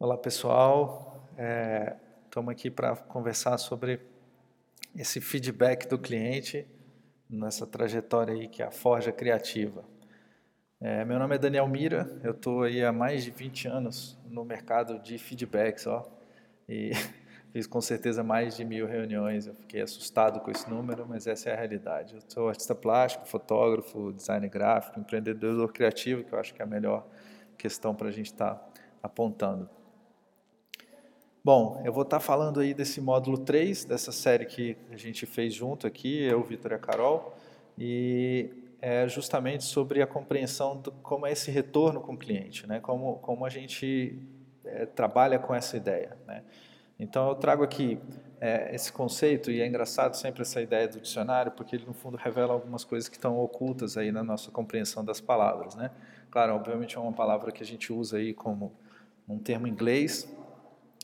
Olá pessoal, estamos é, aqui para conversar sobre esse feedback do cliente nessa trajetória aí que é a Forja Criativa. É, meu nome é Daniel Mira, eu estou aí há mais de 20 anos no mercado de feedbacks, ó, e fiz com certeza mais de mil reuniões, eu fiquei assustado com esse número, mas essa é a realidade. Eu sou artista plástico, fotógrafo, designer gráfico, empreendedor criativo, que eu acho que é a melhor questão para a gente estar tá apontando. Bom, eu vou estar falando aí desse módulo 3, dessa série que a gente fez junto aqui, eu, Vitor e a Carol, e é justamente sobre a compreensão de como é esse retorno com o cliente, né? como, como a gente é, trabalha com essa ideia. Né? Então eu trago aqui é, esse conceito, e é engraçado sempre essa ideia do dicionário, porque ele no fundo revela algumas coisas que estão ocultas aí na nossa compreensão das palavras. Né? Claro, obviamente é uma palavra que a gente usa aí como um termo inglês,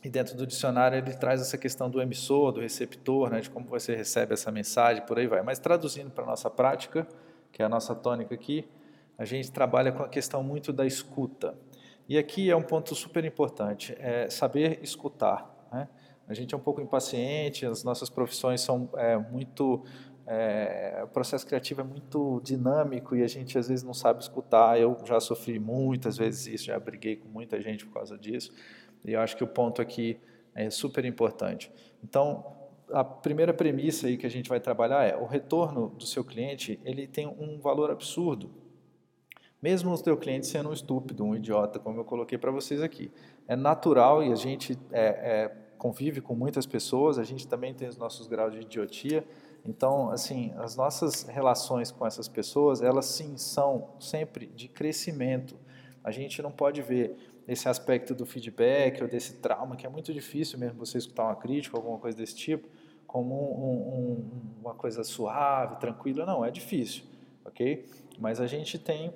e dentro do dicionário ele traz essa questão do emissor, do receptor, né, de como você recebe essa mensagem, por aí vai. Mas traduzindo para a nossa prática, que é a nossa tônica aqui, a gente trabalha com a questão muito da escuta. E aqui é um ponto super importante, é saber escutar. Né? A gente é um pouco impaciente, as nossas profissões são é, muito... É, o processo criativo é muito dinâmico e a gente às vezes não sabe escutar. Eu já sofri muitas vezes isso, já briguei com muita gente por causa disso. E eu acho que o ponto aqui é super importante. Então, a primeira premissa aí que a gente vai trabalhar é o retorno do seu cliente, ele tem um valor absurdo. Mesmo o seu cliente sendo um estúpido, um idiota, como eu coloquei para vocês aqui. É natural e a gente é, é, convive com muitas pessoas, a gente também tem os nossos graus de idiotia. Então, assim, as nossas relações com essas pessoas, elas sim são sempre de crescimento. A gente não pode ver esse aspecto do feedback ou desse trauma, que é muito difícil mesmo você escutar uma crítica, alguma coisa desse tipo, como um, um, uma coisa suave, tranquila. Não, é difícil, ok? Mas a gente tem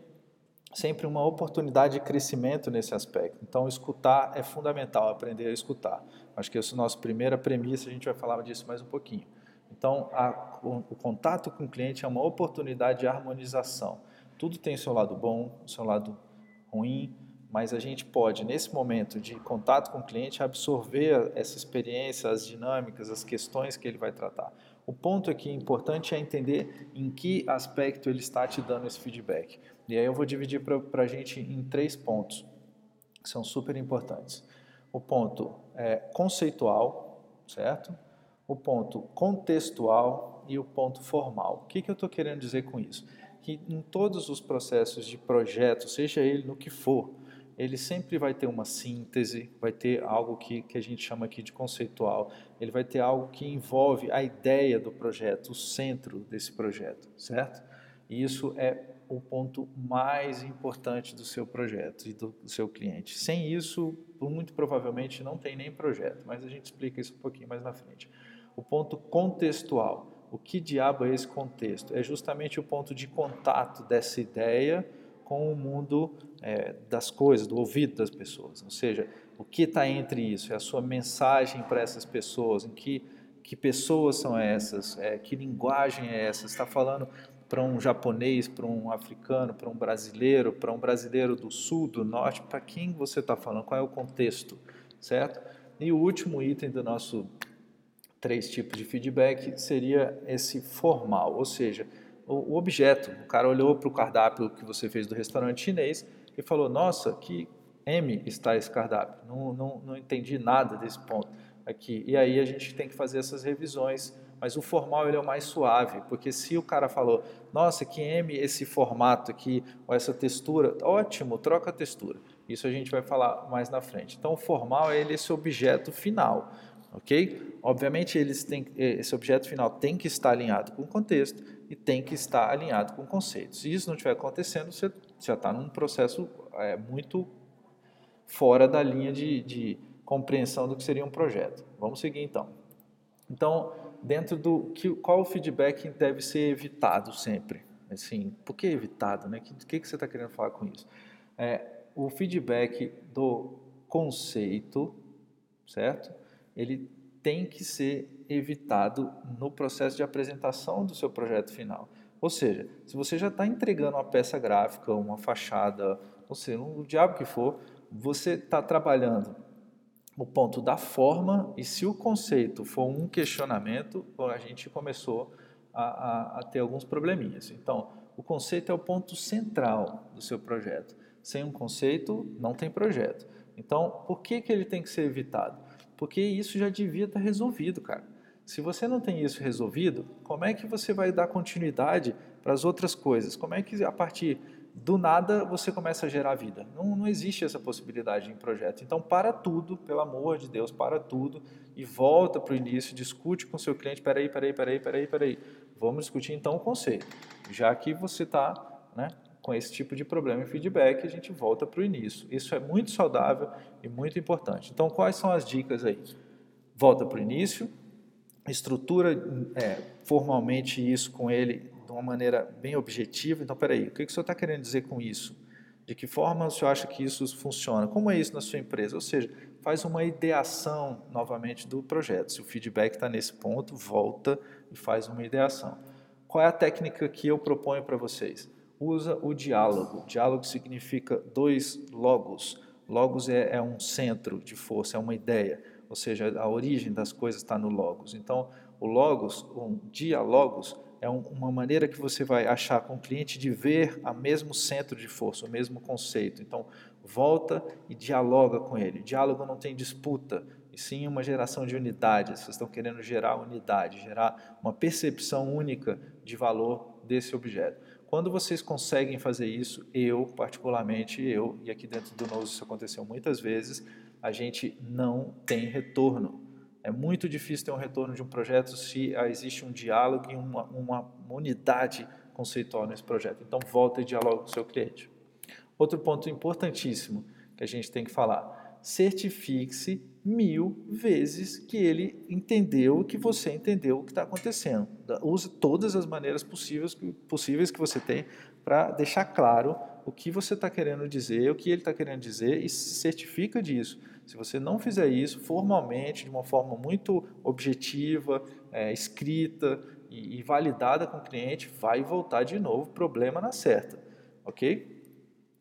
sempre uma oportunidade de crescimento nesse aspecto. Então, escutar é fundamental, aprender a escutar. Acho que essa é a nossa primeira premissa, a gente vai falar disso mais um pouquinho. Então, a, o, o, contato com o cliente é uma oportunidade de harmonização. Tudo tem seu lado bom, seu lado ruim, mas a gente pode, nesse momento de contato com o cliente, absorver essa experiência, as dinâmicas, as questões que ele vai tratar. O ponto aqui importante é entender em que aspecto ele está te dando esse feedback. E aí eu vou dividir para a gente em três pontos, que são super importantes. O ponto é conceitual, certo? O ponto contextual e o ponto formal. O que, que eu estou querendo dizer com isso? Que em todos os processos de projeto, seja ele no que for, ele sempre vai ter uma síntese, vai ter algo que, que a gente chama aqui de conceitual, ele vai ter algo que envolve a ideia do projeto, o centro desse projeto, certo? E isso é o ponto mais importante do seu projeto e do, do seu cliente. Sem isso, muito provavelmente não tem nem projeto, mas a gente explica isso um pouquinho mais na frente. O ponto contextual. O que diabo é esse contexto? É justamente o ponto de contato dessa ideia com o mundo é, das coisas, do ouvido das pessoas. Ou seja, o que está entre isso? É a sua mensagem para essas pessoas, em que, que pessoas são essas, é, que linguagem é essa? está falando para um japonês, para um africano, para um brasileiro, para um brasileiro do sul, do norte, para quem você está falando? Qual é o contexto, certo? E o último item do nosso três tipos de feedback seria esse formal, ou seja, o, objeto. O cara olhou para o cardápio que você fez do restaurante chinês e falou: Nossa, que M está esse cardápio. Não, não, não entendi nada desse ponto aqui. E aí a gente tem que fazer essas revisões. Mas o formal ele é o mais suave, porque se o cara falou, nossa, que M esse formato aqui, ou essa textura, ótimo, troca a textura. Isso a gente vai falar mais na frente. Então, o formal é ele, esse objeto final, ok? Obviamente, eles têm, esse objeto final tem que estar alinhado com o contexto, e tem que estar alinhado com conceitos. Se isso não estiver acontecendo, você já está num processo é, muito fora da linha de, de compreensão do que seria um projeto. Vamos seguir então. Então, dentro do que, qual o feedback deve ser evitado sempre? Assim, por que evitado? Né? O que, que você está querendo falar com isso? É, o feedback do conceito, certo? Ele tem que ser evitado no processo de apresentação do seu projeto final. Ou seja, se você já está entregando uma peça gráfica, uma fachada, ou seja, o diabo que for, você está trabalhando o ponto da forma e se o conceito for um questionamento, a gente começou a, a, a ter alguns probleminhas. Então, o conceito é o ponto central do seu projeto. Sem um conceito, não tem projeto. Então, por que, que ele tem que ser evitado? Porque isso já devia estar resolvido, cara. Se você não tem isso resolvido, como é que você vai dar continuidade para as outras coisas? Como é que a partir do nada você começa a gerar vida? Não, não existe essa possibilidade em projeto. Então, para tudo, pelo amor de Deus, para tudo e volta para o início, discute com seu cliente. Peraí, peraí, peraí, peraí, peraí. Vamos discutir então o conceito. Já que você está né, com esse tipo de problema e feedback, a gente volta para o início. Isso é muito saudável e muito importante. Então, quais são as dicas aí? Volta para o início, estrutura é, formalmente isso com ele de uma maneira bem objetiva. Então, peraí, o que, que o senhor está querendo dizer com isso? De que forma o senhor acha que isso funciona? Como é isso na sua empresa? Ou seja, faz uma ideação novamente do projeto. Se o feedback está nesse ponto, volta e faz uma ideação. Qual é a técnica que eu proponho para vocês? Usa o diálogo. Diálogo significa dois logos. Logos é, é um centro de força, é uma ideia ou seja, a origem das coisas está no logos. Então, o logos, um diálogos, é uma maneira que você vai achar com o cliente de ver a mesmo centro de força, o mesmo conceito. Então, volta e dialoga com ele. Diálogo não tem disputa, e sim uma geração de unidade. Vocês estão querendo gerar unidade, gerar uma percepção única de valor desse objeto. Quando vocês conseguem fazer isso, eu, particularmente eu, e aqui dentro do Nose isso aconteceu muitas vezes, a gente não tem retorno. É muito difícil ter um retorno de um projeto se existe um diálogo e uma, uma unidade conceitual nesse projeto. Então, volta e dialogue com o seu cliente. Outro ponto importantíssimo que a gente tem que falar: certifique-se mil vezes que ele entendeu, que você entendeu o que está acontecendo. Use todas as maneiras possíveis, possíveis que você tem para deixar claro o que você está querendo dizer, o que ele está querendo dizer e se certifica disso. Se você não fizer isso formalmente, de uma forma muito objetiva, é, escrita e, e validada com o cliente, vai voltar de novo, problema na certa, ok?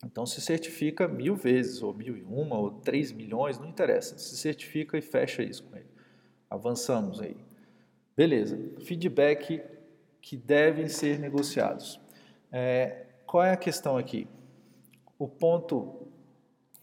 Então se certifica mil vezes, ou mil e uma, ou três milhões, não interessa. Se certifica e fecha isso com ele. Avançamos aí. Beleza. Feedback que devem ser negociados. É, qual é a questão aqui? o ponto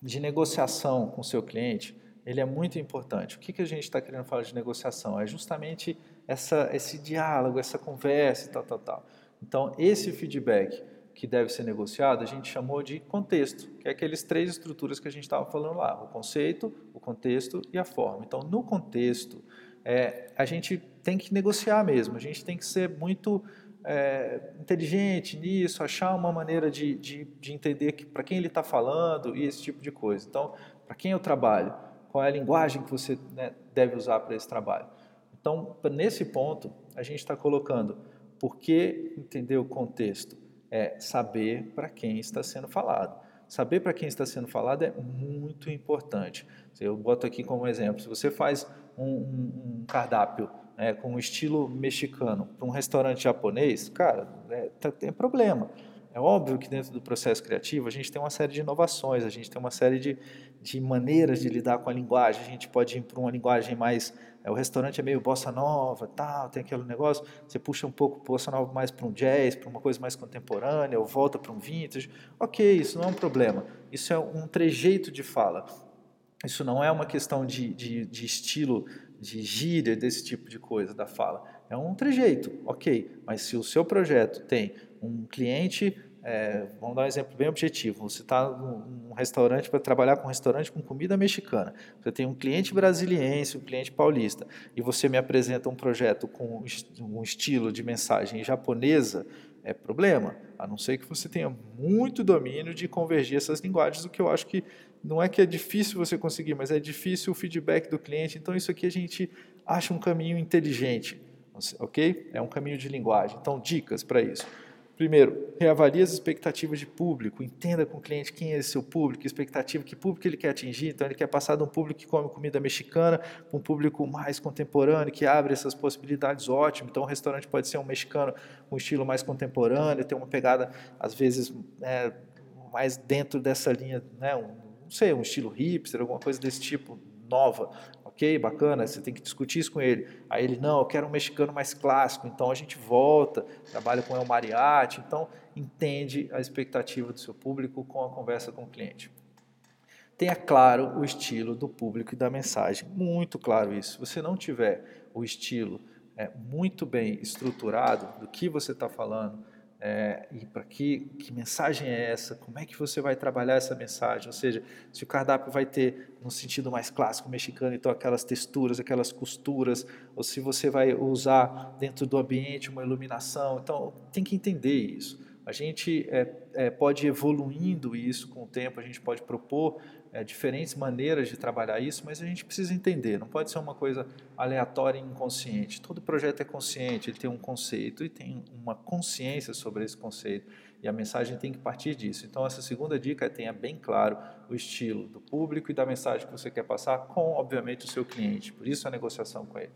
de negociação com o seu cliente, ele é muito importante. O que, que a gente está querendo falar de negociação? É justamente essa, esse diálogo, essa conversa e tal, tal, tal. Então, esse feedback que deve ser negociado, a gente chamou de contexto, que é aqueles três estruturas que a gente estava falando lá, o conceito, o contexto e a forma. Então, no contexto, é, a gente tem que negociar mesmo, a gente tem que ser muito é, inteligente nisso, achar uma maneira de, de, de entender para quem ele está falando e esse tipo de coisa. Então, para quem eu trabalho, qual é a linguagem que você né, deve usar para esse trabalho. Então, nesse ponto, a gente está colocando por que entender o contexto é saber para quem está sendo falado. Saber para quem está sendo falado é muito importante. Eu boto aqui como exemplo: se você faz um, um, um cardápio é, com um estilo mexicano para um restaurante japonês, cara, é, tem problema. É óbvio que dentro do processo criativo a gente tem uma série de inovações, a gente tem uma série de, de maneiras de lidar com a linguagem. A gente pode ir para uma linguagem mais. É, o restaurante é meio bossa nova, tal, tem aquele negócio. Você puxa um pouco bossa nova mais para um jazz, para uma coisa mais contemporânea, ou volta para um vintage. Ok, isso não é um problema. Isso é um trejeito de fala. Isso não é uma questão de, de, de estilo de gíria, desse tipo de coisa da fala. É um trejeito, ok. Mas se o seu projeto tem um cliente, é, vamos dar um exemplo bem objetivo. Você está num restaurante para trabalhar com um restaurante com comida mexicana. Você tem um cliente brasiliense, um cliente paulista, e você me apresenta um projeto com um estilo de mensagem japonesa, é problema. A não ser que você tenha muito domínio de convergir essas linguagens, o que eu acho que não é que é difícil você conseguir, mas é difícil o feedback do cliente. Então, isso aqui a gente acha um caminho inteligente, ok? É um caminho de linguagem. Então, dicas para isso. Primeiro, reavalie as expectativas de público, entenda com o cliente quem é esse seu público, expectativa, que público ele quer atingir. Então, ele quer passar de um público que come comida mexicana para um público mais contemporâneo, que abre essas possibilidades, ótimo. Então, o restaurante pode ser um mexicano com um estilo mais contemporâneo, ter uma pegada, às vezes, é, mais dentro dessa linha, né, um, não sei, um estilo hipster, alguma coisa desse tipo, nova. Ok, bacana, você tem que discutir isso com ele. Aí ele, não, eu quero um mexicano mais clássico. Então a gente volta, trabalha com o Mariachi. Então entende a expectativa do seu público com a conversa com o cliente. Tenha claro o estilo do público e da mensagem. Muito claro isso. Se você não tiver o estilo é, muito bem estruturado do que você está falando, é, e para que, que mensagem é essa? Como é que você vai trabalhar essa mensagem? Ou seja, se o cardápio vai ter, no sentido mais clássico mexicano, então aquelas texturas, aquelas costuras, ou se você vai usar dentro do ambiente uma iluminação. Então, tem que entender isso. A gente é, é, pode ir evoluindo isso com o tempo, a gente pode propor é, diferentes maneiras de trabalhar isso, mas a gente precisa entender, não pode ser uma coisa aleatória e inconsciente. Todo projeto é consciente, ele tem um conceito e tem uma consciência sobre esse conceito, e a mensagem tem que partir disso. Então, essa segunda dica é tenha bem claro o estilo do público e da mensagem que você quer passar com, obviamente, o seu cliente, por isso a negociação com ele.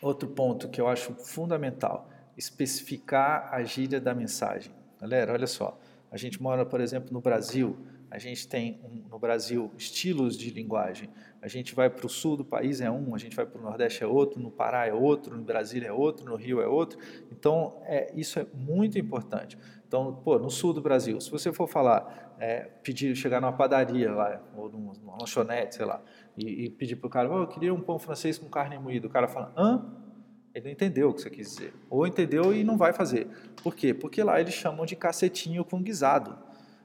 Outro ponto que eu acho fundamental, especificar a gíria da mensagem. Galera, olha só, a gente mora, por exemplo, no Brasil, a gente tem um, no Brasil estilos de linguagem. A gente vai para o sul do país é um, a gente vai para o Nordeste é outro, no Pará é outro, no Brasília é outro, no Rio é outro. Então, é, isso é muito importante. Então, pô, no sul do Brasil, se você for falar, é, pedir, chegar numa padaria lá, ou numa, numa lanchonete, sei lá, e, e pedir para o cara, oh, eu queria um pão francês com carne moída. O cara fala, hã? Ele não entendeu o que você quis dizer. Ou entendeu e não vai fazer. Por quê? Porque lá eles chamam de cacetinho com guisado.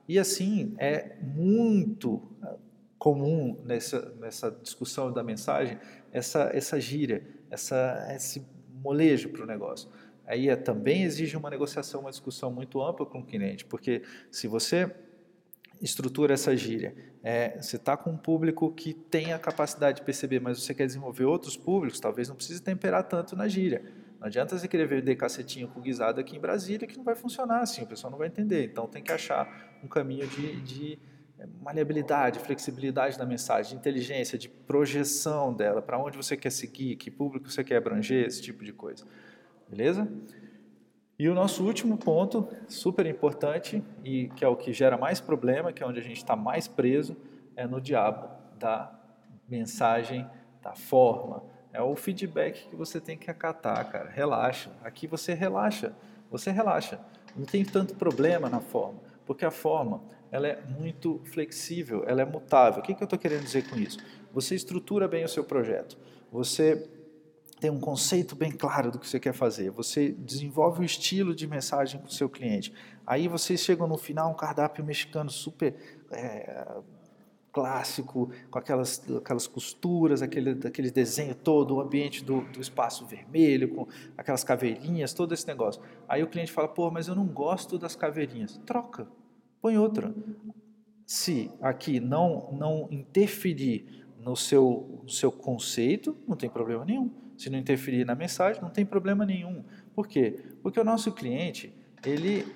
E assim, é muito comum nessa, nessa discussão da mensagem essa, essa gíria, essa, esse molejo para o negócio. Aí é, também exige uma negociação, uma discussão muito ampla com o cliente, porque se você estrutura essa gíria, é, você está com um público que tem a capacidade de perceber, mas você quer desenvolver outros públicos, talvez não precise temperar tanto na gíria. Não adianta você querer vender cacetinho com guisado aqui em Brasília que não vai funcionar assim, o pessoal não vai entender. Então tem que achar um caminho de, de é, maleabilidade, flexibilidade da mensagem, de inteligência, de projeção dela, para onde você quer seguir, que público você quer abranger, esse tipo de coisa. Beleza? E o nosso último ponto, super importante, e que é o que gera mais problema, que é onde a gente está mais preso, é no diabo da mensagem, da forma, é o feedback que você tem que acatar, cara. Relaxa. Aqui você relaxa. Você relaxa. Não tem tanto problema na forma, porque a forma ela é muito flexível, ela é mutável. O que, que eu estou querendo dizer com isso? Você estrutura bem o seu projeto. Você tem um conceito bem claro do que você quer fazer. Você desenvolve o estilo de mensagem com o seu cliente. Aí vocês chegam no final um cardápio mexicano super é, clássico, com aquelas, aquelas costuras, aquele, aquele desenho todo, o ambiente do, do espaço vermelho, com aquelas caveirinhas, todo esse negócio. Aí o cliente fala, pô, mas eu não gosto das caveirinhas. Troca, põe outra. Se aqui não, não interferir no seu, no seu conceito, não tem problema nenhum. Se não interferir na mensagem, não tem problema nenhum. Por quê? Porque o nosso cliente, ele,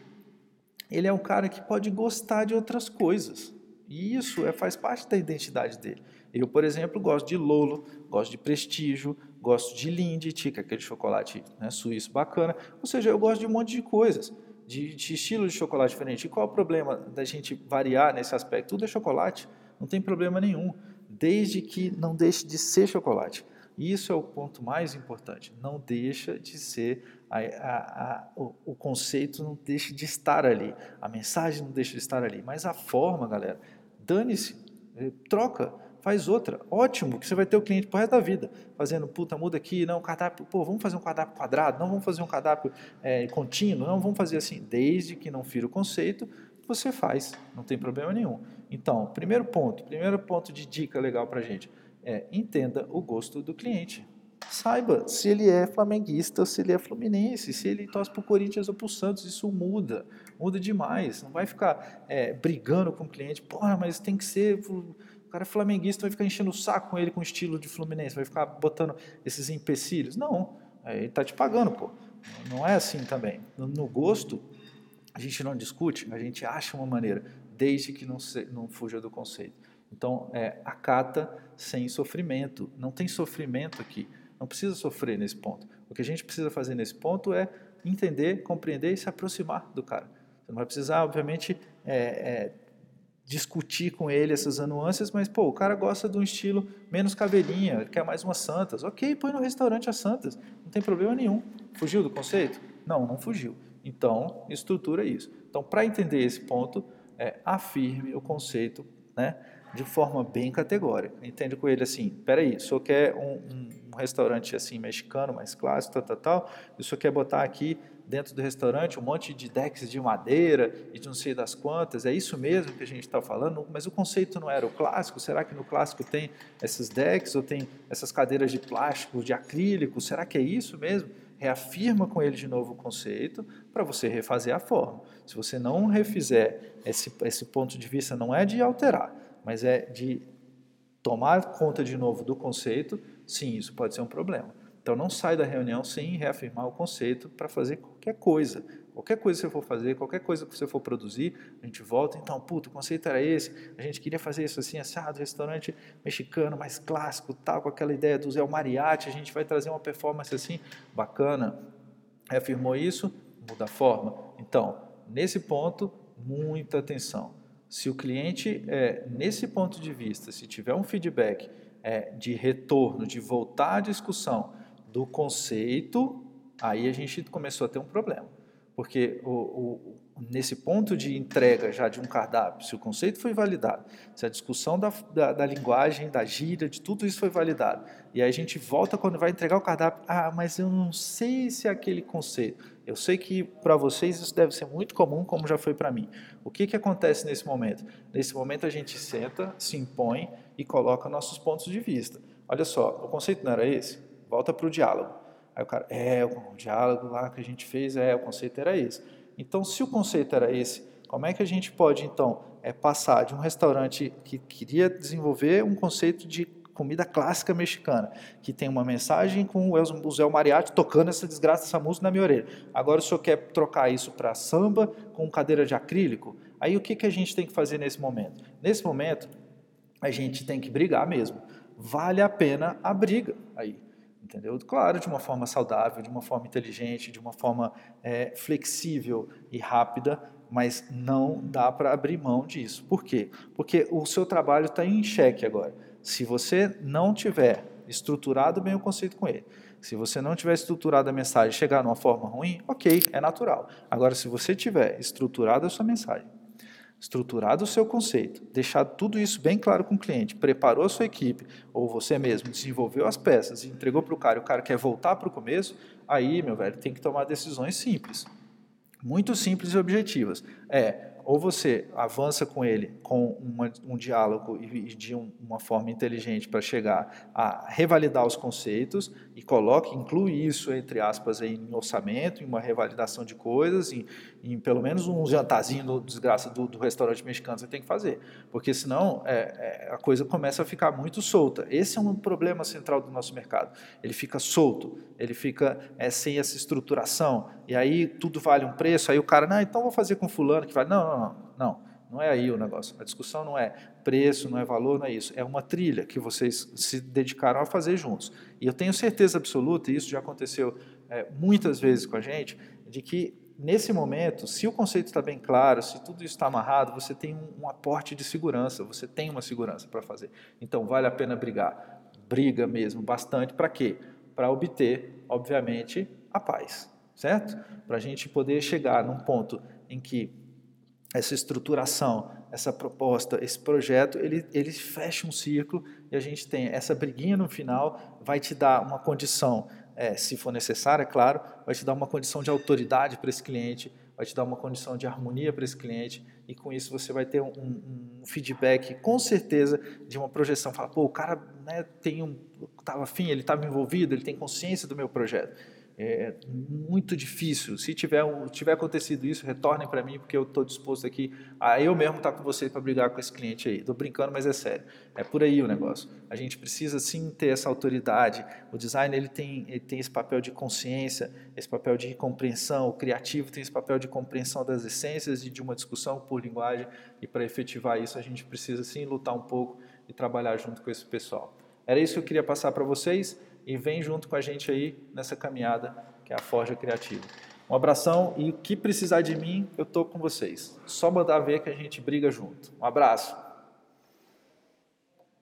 ele é um cara que pode gostar de outras coisas. E isso é, faz parte da identidade dele. Eu, por exemplo, gosto de Lolo, gosto de Prestígio, gosto de Lindt, que é aquele chocolate né, suíço bacana. Ou seja, eu gosto de um monte de coisas, de, de estilo de chocolate diferente. E qual é o problema da gente variar nesse aspecto? Tudo é chocolate, não tem problema nenhum, desde que não deixe de ser chocolate. Isso é o ponto mais importante. Não deixa de ser a, a, a, o, o, conceito não deixa de estar ali, a mensagem não deixa de estar ali, mas a forma, galera, dane-se, eh, troca, faz outra. Ótimo, que você vai ter o cliente por resto da vida, fazendo, puta, muda aqui, não, cardápio, pô, vamos fazer um cardápio quadrado, não vamos fazer um cardápio é, contínuo, não vamos fazer assim, desde que não fira o conceito, você faz, não tem problema nenhum. Então, primeiro ponto, primeiro ponto de dica legal para gente, é entenda o gosto do cliente. Saiba se ele é flamenguista se ele é fluminense, se ele torce para o Corinthians ou para o Santos, isso muda, muda demais. Não vai ficar é, brigando com o cliente, porra, mas tem que ser. O cara é flamenguista, vai ficar enchendo o saco com ele com o estilo de Fluminense, vai ficar botando esses empecilhos. Não, é, ele está te pagando, pô. Não é assim também. No, gosto, a gente não discute, a gente acha uma maneira, desde que não, se, não fuja do conceito. Então, é, acata sem sofrimento. Não tem sofrimento aqui. Não precisa sofrer nesse ponto. O que a gente precisa fazer nesse ponto é entender, compreender e se aproximar do cara. Você não vai precisar, obviamente, é, é, discutir com ele essas nuances, mas pô, o cara gosta de um estilo menos caveirinha, quer mais umas santas. Ok, põe no restaurante as santas, não tem problema nenhum. Fugiu do conceito? Não, não fugiu. Então, estrutura isso. Então, para entender esse ponto, é, afirme o conceito né, de forma bem categórica. Entende com ele assim, peraí, o senhor quer um, um, um restaurante assim mexicano, mais clássico, tal, tal, tal, e o senhor quer botar aqui dentro do restaurante um monte de decks de madeira e de não sei das quantas, é isso mesmo que a gente está falando, mas o conceito não era o clássico, será que no clássico tem esses decks ou tem essas cadeiras de plástico, de acrílico, será que é isso mesmo? Reafirma com ele de novo o conceito para você refazer a forma. Se você não refizer, esse, esse ponto de vista não é de alterar, mas é de tomar conta de novo do conceito, sim, isso pode ser um problema. Então não sai da reunião sem reafirmar o conceito para fazer qualquer coisa. Qualquer coisa que você for fazer, qualquer coisa que você for produzir, a gente volta, então, puto, o conceito era esse, a gente queria fazer isso assim, assado, restaurante mexicano mais clássico, tal, com aquela ideia do Zé Mariachi, a gente vai trazer uma performance assim, bacana. Reafirmou isso, muda a forma. Então, nesse ponto, muita atenção. Se o cliente, é, nesse ponto de vista, se tiver um feedback é, de retorno, de voltar à discussão, do conceito, aí a gente começou a ter um problema. Porque o, o, nesse ponto de entrega já de um cardápio, se o conceito foi validado, se a discussão da, da, da, linguagem, da gíria, de tudo isso foi validado, e aí a gente volta quando vai entregar o cardápio, ah, mas eu não sei se é aquele conceito. Eu sei que para vocês isso deve ser muito comum, como já foi para mim. O que, que acontece nesse momento? Nesse momento a gente senta, se impõe e coloca nossos pontos de vista. Olha só, o conceito não era esse? volta para o diálogo. Aí o cara, é, o diálogo lá que a gente fez, é, o conceito era esse. Então, se o conceito era esse, como é que a gente pode, então, é, passar de um restaurante que queria desenvolver um conceito de comida clássica mexicana, que tem uma mensagem com o Zé Mariachi tocando essa desgraça, essa música na minha orelha. Agora o senhor quer trocar isso para samba com cadeira de acrílico? Aí o que, que a gente tem que fazer nesse momento? Nesse momento, a gente tem que brigar mesmo. Vale a pena a briga aí entendeu? Claro, de uma forma saudável, de uma forma inteligente, de uma forma é, flexível e rápida, mas não dá para abrir mão disso. Por quê? Porque o seu trabalho está em xeque agora. Se você não tiver estruturado bem o conceito com ele, se você não tiver estruturado a mensagem chegar numa forma ruim, ok, é natural. Agora, se você tiver estruturado a sua mensagem, estruturado o seu conceito, deixado tudo isso bem claro com o cliente, preparou a sua equipe, ou você mesmo desenvolveu as peças e entregou para o cara e o cara quer voltar para o começo, aí, meu velho, tem que tomar decisões simples. Muito simples e objetivas. É, ou você avança com ele com uma, um diálogo e, de um, uma forma inteligente para chegar a revalidar os conceitos e coloque, inclui isso, entre aspas, em orçamento, em uma revalidação de coisas, em, em pelo menos um jantarzinho do desgraça do, do, restaurante mexicano você tem que fazer, porque senão é, é, a coisa começa a ficar muito solta. Esse é um problema central do nosso mercado. Ele fica solto, ele fica é, sem essa estruturação, e aí tudo vale um preço, aí o cara, não, então vou fazer com fulano que vale. Não, não, não, não, não é aí o negócio. A discussão não é preço, não é valor, não é isso. É uma trilha que vocês se dedicaram a fazer juntos. E eu tenho certeza absoluta, e isso já aconteceu é, muitas vezes com a gente, de que nesse momento, se o conceito está bem claro, se tudo isso está amarrado, você tem um, um aporte de segurança, você tem uma segurança para fazer. Então vale a pena brigar. Briga mesmo, bastante. Para quê? Para obter, obviamente, a paz, certo? Para a gente poder chegar num ponto em que essa estruturação, essa proposta, esse projeto, ele, ele fecha um ciclo e a gente tem essa briguinha no final, vai te dar uma condição, é, se for necessária, é claro, vai te dar uma condição de autoridade para esse cliente, vai te dar uma condição de harmonia para esse cliente e com isso você vai ter um, um, feedback, com certeza, de uma projeção. Fala, pô, o cara né, tem um, estava afim, ele estava envolvido, ele tem consciência do meu projeto é muito difícil. Se tiver, tiver acontecido isso, retornem para mim, porque eu estou disposto aqui a eu mesmo estar tá com você para brigar com esse cliente aí. Estou brincando, mas é sério. É por aí o negócio. A gente precisa sim ter essa autoridade. O design ele tem, ele tem esse papel de consciência, esse papel de compreensão. O criativo tem esse papel de compreensão das essências e de uma discussão por linguagem. E para efetivar isso, a gente precisa sim lutar um pouco e trabalhar junto com esse pessoal. Era isso que eu queria passar para vocês e vem junto com a gente aí nessa caminhada que é a Forja Criativa. Um abração e o que precisar de mim, eu estou com vocês. Só mandar ver que a gente briga junto. Um abraço.